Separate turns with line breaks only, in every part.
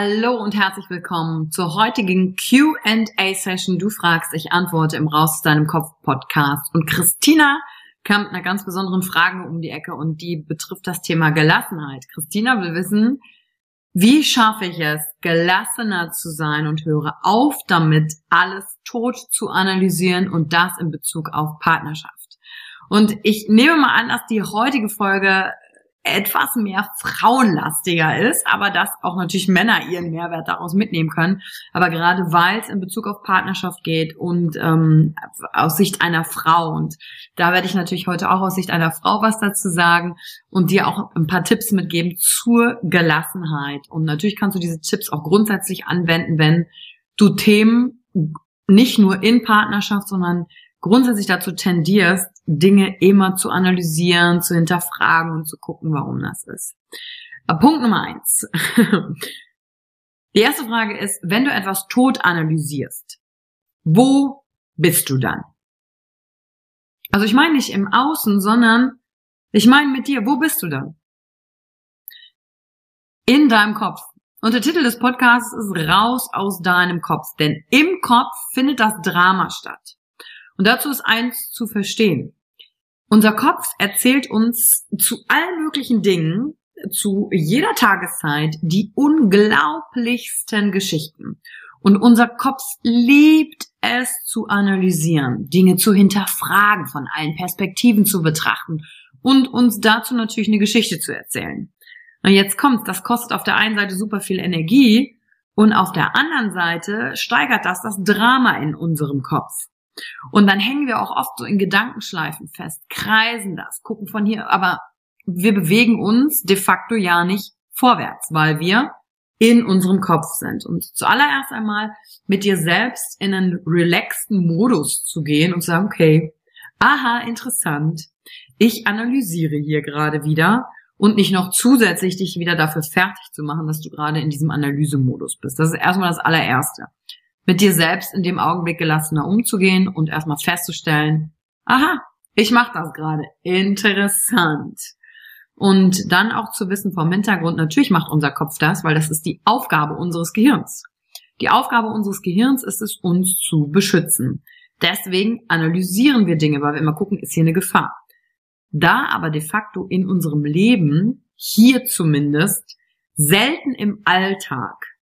Hallo und herzlich willkommen zur heutigen Q&A-Session. Du fragst, ich antworte im Raus aus deinem Kopf Podcast. Und Christina kam mit einer ganz besonderen Frage um die Ecke und die betrifft das Thema Gelassenheit. Christina will wissen, wie schaffe ich es, gelassener zu sein und höre auf damit, alles tot zu analysieren und das in Bezug auf Partnerschaft. Und ich nehme mal an, dass die heutige Folge etwas mehr frauenlastiger ist, aber dass auch natürlich Männer ihren Mehrwert daraus mitnehmen können. Aber gerade weil es in Bezug auf Partnerschaft geht und ähm, aus Sicht einer Frau und da werde ich natürlich heute auch aus Sicht einer Frau was dazu sagen und dir auch ein paar Tipps mitgeben zur Gelassenheit. Und natürlich kannst du diese Tipps auch grundsätzlich anwenden, wenn du Themen nicht nur in Partnerschaft, sondern grundsätzlich dazu tendierst, Dinge immer zu analysieren, zu hinterfragen und zu gucken, warum das ist. Punkt Nummer eins. Die erste Frage ist, wenn du etwas tot analysierst, wo bist du dann? Also ich meine nicht im Außen, sondern ich meine mit dir, wo bist du dann? In deinem Kopf. Und der Titel des Podcasts ist Raus aus deinem Kopf, denn im Kopf findet das Drama statt. Und dazu ist eins zu verstehen. Unser Kopf erzählt uns zu allen möglichen Dingen, zu jeder Tageszeit, die unglaublichsten Geschichten. Und unser Kopf liebt es zu analysieren, Dinge zu hinterfragen, von allen Perspektiven zu betrachten und uns dazu natürlich eine Geschichte zu erzählen. Und jetzt kommt, das kostet auf der einen Seite super viel Energie und auf der anderen Seite steigert das das Drama in unserem Kopf. Und dann hängen wir auch oft so in Gedankenschleifen fest, kreisen das, gucken von hier, aber wir bewegen uns de facto ja nicht vorwärts, weil wir in unserem Kopf sind. Und zuallererst einmal mit dir selbst in einen relaxten Modus zu gehen und zu sagen, okay, aha, interessant, ich analysiere hier gerade wieder und nicht noch zusätzlich dich wieder dafür fertig zu machen, dass du gerade in diesem Analysemodus bist. Das ist erstmal das allererste mit dir selbst in dem Augenblick gelassener umzugehen und erstmal festzustellen, aha, ich mache das gerade. Interessant. Und dann auch zu wissen vom Hintergrund, natürlich macht unser Kopf das, weil das ist die Aufgabe unseres Gehirns. Die Aufgabe unseres Gehirns ist es, uns zu beschützen. Deswegen analysieren wir Dinge, weil wir immer gucken, ist hier eine Gefahr.
Da aber de facto in unserem Leben, hier zumindest, selten im Alltag,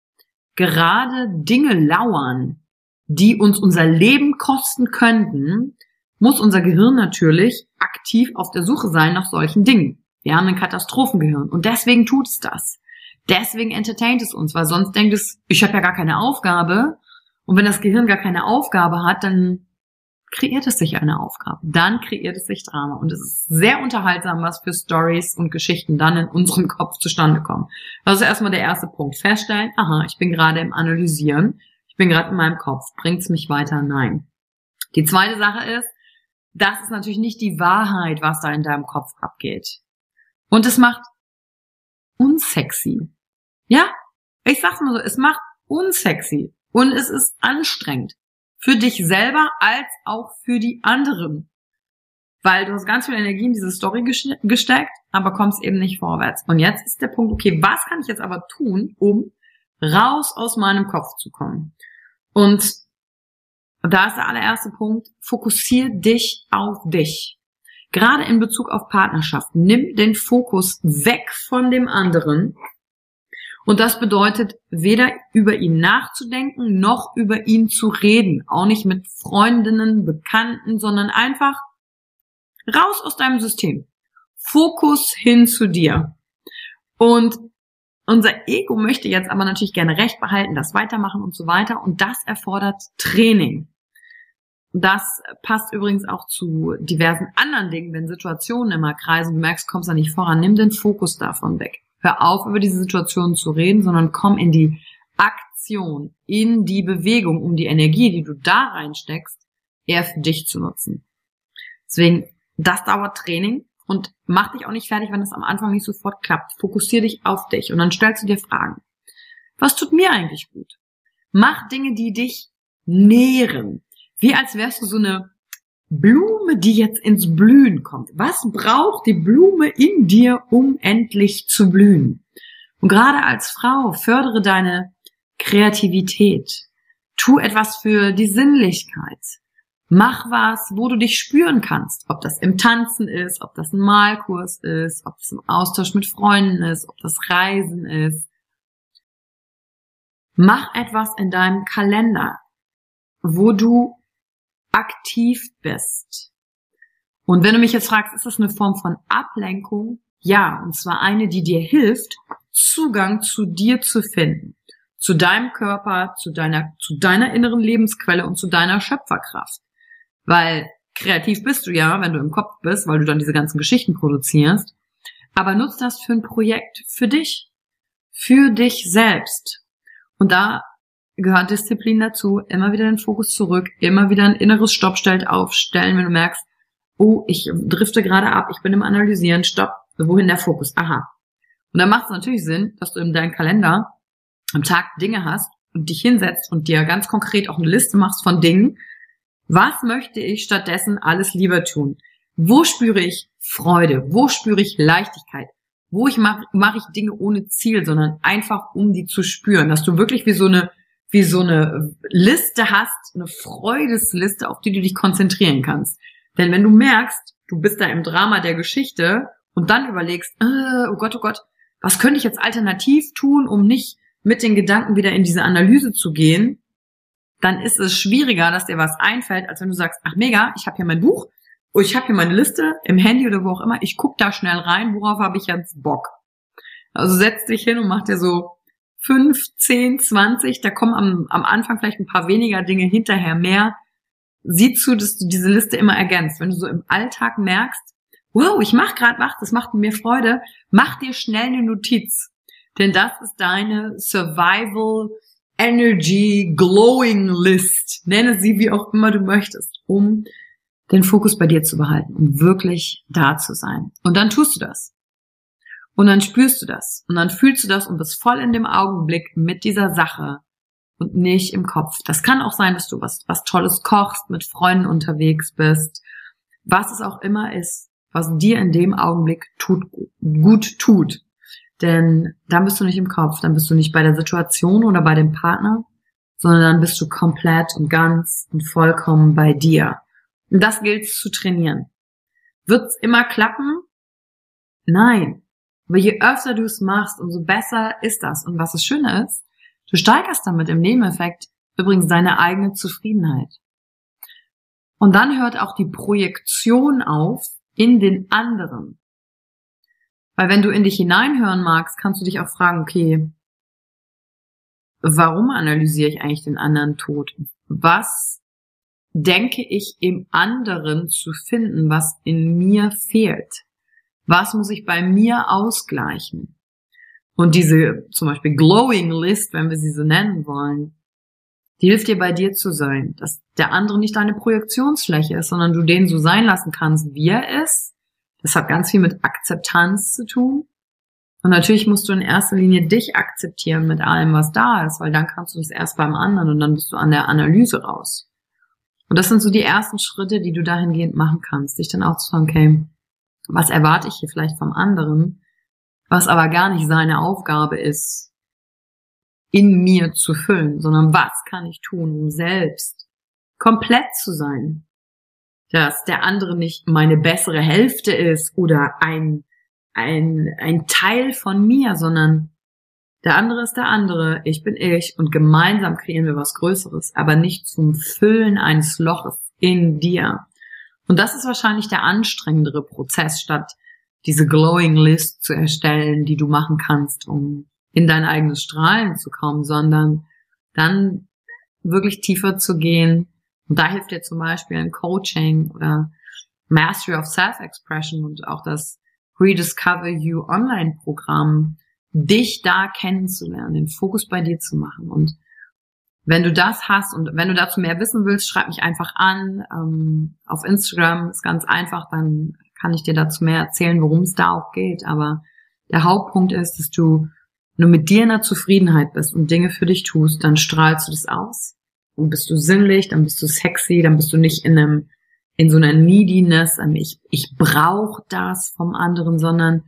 gerade Dinge lauern, die uns unser Leben kosten könnten, muss unser Gehirn natürlich aktiv auf der Suche sein nach solchen Dingen. Wir haben ein Katastrophengehirn und deswegen tut es das. Deswegen entertaint es uns, weil sonst denkt es, ich habe ja gar keine Aufgabe. Und wenn das Gehirn gar keine Aufgabe hat, dann kreiert es sich eine Aufgabe. Dann kreiert es sich Drama. Und es ist sehr unterhaltsam, was für Stories und Geschichten dann in unserem Kopf zustande kommen. Das ist erstmal der erste Punkt. Feststellen, aha, ich bin gerade im Analysieren. Ich bin gerade in meinem Kopf. Bringt's mich weiter? Nein. Die zweite Sache ist, das ist natürlich nicht die Wahrheit, was da in deinem Kopf abgeht. Und es macht unsexy. Ja? Ich sag's mal so, es macht unsexy. Und es ist anstrengend. Für dich selber als auch für die anderen. Weil du hast ganz viel Energie in diese Story gesteckt, aber kommst eben nicht vorwärts. Und jetzt ist der Punkt, okay, was kann ich jetzt aber tun, um raus aus meinem Kopf zu kommen? Und da ist der allererste Punkt, fokussier dich auf dich. Gerade in Bezug auf Partnerschaft, nimm den Fokus weg von dem anderen und das bedeutet, weder über ihn nachzudenken, noch über ihn zu reden. Auch nicht mit Freundinnen, Bekannten, sondern einfach raus aus deinem System. Fokus hin zu dir. Und unser Ego möchte jetzt aber natürlich gerne Recht behalten, das weitermachen und so weiter. Und das erfordert Training. Das passt übrigens auch zu diversen anderen Dingen, wenn Situationen immer kreisen, du merkst, kommst da nicht voran, nimm den Fokus davon weg. Hör auf, über diese Situation zu reden, sondern komm in die Aktion, in die Bewegung, um die Energie, die du da reinsteckst, eher für dich zu nutzen. Deswegen, das dauert Training und mach dich auch nicht fertig, wenn das am Anfang nicht sofort klappt. Fokussier dich auf dich und dann stellst du dir Fragen. Was tut mir eigentlich gut? Mach Dinge, die dich nähren. Wie als wärst du so eine Blume, die jetzt ins Blühen kommt. Was braucht die Blume in dir, um endlich zu blühen? Und gerade als Frau fördere deine Kreativität. Tu etwas für die Sinnlichkeit. Mach was, wo du dich spüren kannst. Ob das im Tanzen ist, ob das ein Malkurs ist, ob das im Austausch mit Freunden ist, ob das Reisen ist. Mach etwas in deinem Kalender, wo du aktiv bist. Und wenn du mich jetzt fragst, ist das eine Form von Ablenkung? Ja, und zwar eine, die dir hilft, Zugang zu dir zu finden, zu deinem Körper, zu deiner, zu deiner inneren Lebensquelle und zu deiner Schöpferkraft. Weil kreativ bist du ja, wenn du im Kopf bist, weil du dann diese ganzen Geschichten produzierst. Aber nutzt das für ein Projekt, für dich, für dich selbst. Und da gehört Disziplin dazu, immer wieder den Fokus zurück, immer wieder ein inneres Stoppstell aufstellen, wenn du merkst, oh, ich drifte gerade ab, ich bin im Analysieren, stopp, wohin der Fokus? Aha. Und dann macht es natürlich Sinn, dass du in deinem Kalender am Tag Dinge hast und dich hinsetzt und dir ganz konkret auch eine Liste machst von Dingen. Was möchte ich stattdessen alles lieber tun? Wo spüre ich Freude? Wo spüre ich Leichtigkeit? Wo ich mache mach ich Dinge ohne Ziel, sondern einfach um die zu spüren, dass du wirklich wie so eine wie so eine Liste hast, eine Freudesliste, auf die du dich konzentrieren kannst. Denn wenn du merkst, du bist da im Drama der Geschichte und dann überlegst, äh, oh Gott, oh Gott, was könnte ich jetzt alternativ tun, um nicht mit den Gedanken wieder in diese Analyse zu gehen, dann ist es schwieriger, dass dir was einfällt, als wenn du sagst, ach mega, ich habe hier mein Buch, ich habe hier meine Liste im Handy oder wo auch immer, ich guck da schnell rein, worauf habe ich jetzt Bock. Also setz dich hin und mach dir so fünf, zehn, zwanzig, da kommen am, am Anfang vielleicht ein paar weniger Dinge, hinterher mehr. Sieh zu, dass du diese Liste immer ergänzt. Wenn du so im Alltag merkst, wow, ich mach gerade was, das macht mir Freude, mach dir schnell eine Notiz. Denn das ist deine Survival Energy Glowing List. Nenne sie wie auch immer du möchtest, um den Fokus bei dir zu behalten, um wirklich da zu sein. Und dann tust du das. Und dann spürst du das. Und dann fühlst du das und bist voll in dem Augenblick mit dieser Sache und nicht im Kopf. Das kann auch sein, dass du was, was Tolles kochst, mit Freunden unterwegs bist. Was es auch immer ist, was dir in dem Augenblick tut, gut tut. Denn dann bist du nicht im Kopf, dann bist du nicht bei der Situation oder bei dem Partner, sondern dann bist du komplett und ganz und vollkommen bei dir. Und das gilt zu trainieren. Wird's immer klappen? Nein. Aber je öfter du es machst, umso besser ist das. Und was das Schöne ist, du steigerst damit im Nebeneffekt übrigens deine eigene Zufriedenheit. Und dann hört auch die Projektion auf in den anderen. Weil wenn du in dich hineinhören magst, kannst du dich auch fragen, okay, warum analysiere ich eigentlich den anderen Tod? Was denke ich im anderen zu finden, was in mir fehlt? Was muss ich bei mir ausgleichen? Und diese zum Beispiel Glowing List, wenn wir sie so nennen wollen, die hilft dir bei dir zu sein, dass der andere nicht deine Projektionsfläche ist, sondern du den so sein lassen kannst, wie er ist. Das hat ganz viel mit Akzeptanz zu tun. Und natürlich musst du in erster Linie dich akzeptieren mit allem, was da ist, weil dann kannst du das erst beim anderen und dann bist du an der Analyse raus. Und das sind so die ersten Schritte, die du dahingehend machen kannst, dich dann auch zu sagen, okay, was erwarte ich hier vielleicht vom anderen, was aber gar nicht seine Aufgabe ist, in mir zu füllen, sondern was kann ich tun, um selbst komplett zu sein. Dass der andere nicht meine bessere Hälfte ist oder ein, ein, ein Teil von mir, sondern der andere ist der andere, ich bin ich und gemeinsam kreieren wir was Größeres, aber nicht zum Füllen eines Loches in dir. Und das ist wahrscheinlich der anstrengendere Prozess, statt diese Glowing List zu erstellen, die du machen kannst, um in dein eigenes Strahlen zu kommen, sondern dann wirklich tiefer zu gehen. Und da hilft dir zum Beispiel ein Coaching oder Mastery of Self-Expression und auch das Rediscover You Online-Programm, dich da kennenzulernen, den Fokus bei dir zu machen. Und wenn du das hast und wenn du dazu mehr wissen willst, schreib mich einfach an. Ähm, auf Instagram ist ganz einfach, dann kann ich dir dazu mehr erzählen, worum es da auch geht. Aber der Hauptpunkt ist, dass du nur mit dir in der Zufriedenheit bist und Dinge für dich tust, dann strahlst du das aus. Dann bist du sinnlich, dann bist du sexy, dann bist du nicht in einem, in so einer Neediness, ich, ich brauche das vom anderen, sondern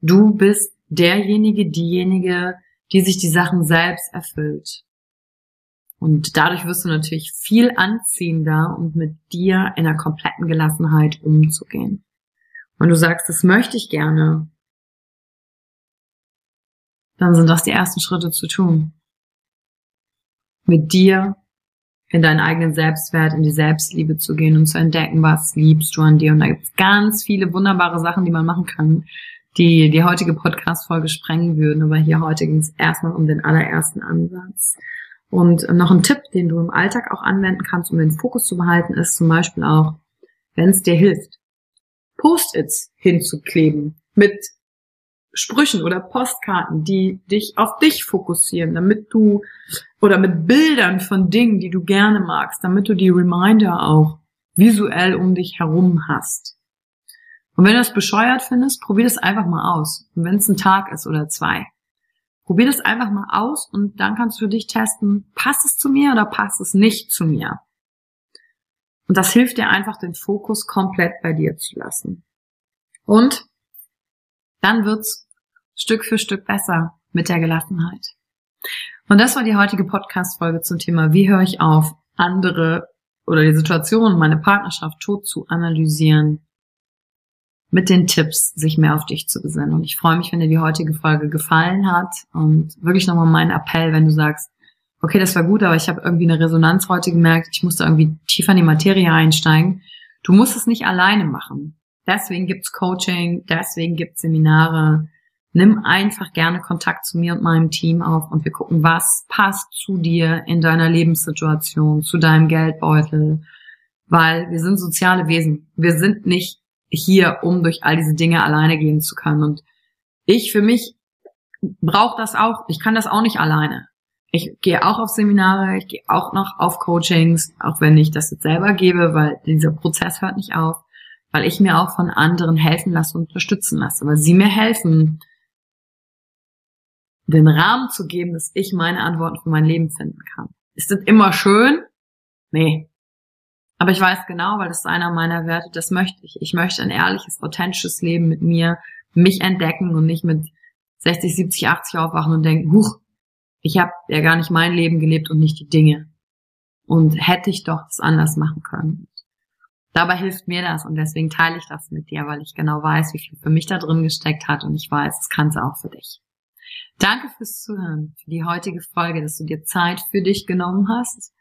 du bist derjenige, diejenige, die sich die Sachen selbst erfüllt. Und dadurch wirst du natürlich viel anziehender und mit dir in einer kompletten Gelassenheit umzugehen. Und du sagst, das möchte ich gerne, dann sind das die ersten Schritte zu tun. Mit dir in deinen eigenen Selbstwert, in die Selbstliebe zu gehen und zu entdecken, was liebst du an dir. Und da gibt es ganz viele wunderbare Sachen, die man machen kann die die heutige Podcast-Folge sprengen würden. Aber hier heute ging es erstmal um den allerersten Ansatz. Und noch ein Tipp, den du im Alltag auch anwenden kannst, um den Fokus zu behalten, ist zum Beispiel auch, wenn es dir hilft, Post-its hinzukleben mit Sprüchen oder Postkarten, die dich auf dich fokussieren, damit du oder mit Bildern von Dingen, die du gerne magst, damit du die Reminder auch visuell um dich herum hast. Und wenn du das bescheuert findest, probier das einfach mal aus. Und wenn es ein Tag ist oder zwei. Probier das einfach mal aus und dann kannst du für dich testen, passt es zu mir oder passt es nicht zu mir. Und das hilft dir einfach, den Fokus komplett bei dir zu lassen. Und dann wird's Stück für Stück besser mit der Gelassenheit. Und das war die heutige Podcast-Folge zum Thema, wie höre ich auf, andere oder die Situation, meine Partnerschaft tot zu analysieren mit den Tipps, sich mehr auf dich zu besinnen. Und ich freue mich, wenn dir die heutige Folge gefallen hat. Und wirklich nochmal mein Appell, wenn du sagst, okay, das war gut, aber ich habe irgendwie eine Resonanz heute gemerkt, ich musste irgendwie tiefer in die Materie einsteigen. Du musst es nicht alleine machen. Deswegen gibt's Coaching, deswegen gibt's Seminare. Nimm einfach gerne Kontakt zu mir und meinem Team auf und wir gucken, was passt zu dir in deiner Lebenssituation, zu deinem Geldbeutel, weil wir sind soziale Wesen. Wir sind nicht hier, um durch all diese Dinge alleine gehen zu können. Und ich für mich brauche das auch. Ich kann das auch nicht alleine. Ich gehe auch auf Seminare, ich gehe auch noch auf Coachings, auch wenn ich das jetzt selber gebe, weil dieser Prozess hört nicht auf, weil ich mir auch von anderen helfen lasse und unterstützen lasse, weil sie mir helfen, den Rahmen zu geben, dass ich meine Antworten für mein Leben finden kann. Ist das immer schön? Nee, aber ich weiß genau, weil das ist einer meiner Werte, das möchte ich. Ich möchte ein ehrliches, authentisches Leben mit mir, mich entdecken und nicht mit 60, 70, 80 aufwachen und denken, huch, ich habe ja gar nicht mein Leben gelebt und nicht die Dinge. Und hätte ich doch das anders machen können. Dabei hilft mir das und deswegen teile ich das mit dir, weil ich genau weiß, wie viel für mich da drin gesteckt hat und ich weiß, es kann es auch für dich. Danke fürs Zuhören, für die heutige Folge, dass du dir Zeit für dich genommen hast.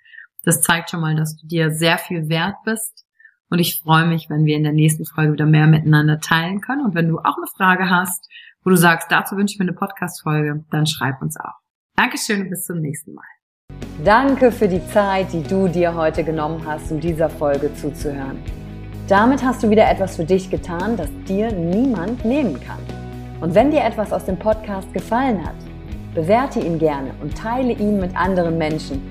Das zeigt schon mal, dass du dir sehr viel wert bist. Und ich freue mich, wenn wir in der nächsten Folge wieder mehr miteinander teilen können. Und wenn du auch eine Frage hast, wo du sagst, dazu wünsche ich mir eine Podcast-Folge, dann schreib uns auch. Dankeschön und bis zum nächsten Mal.
Danke für die Zeit, die du dir heute genommen hast, um dieser Folge zuzuhören. Damit hast du wieder etwas für dich getan, das dir niemand nehmen kann. Und wenn dir etwas aus dem Podcast gefallen hat, bewerte ihn gerne und teile ihn mit anderen Menschen,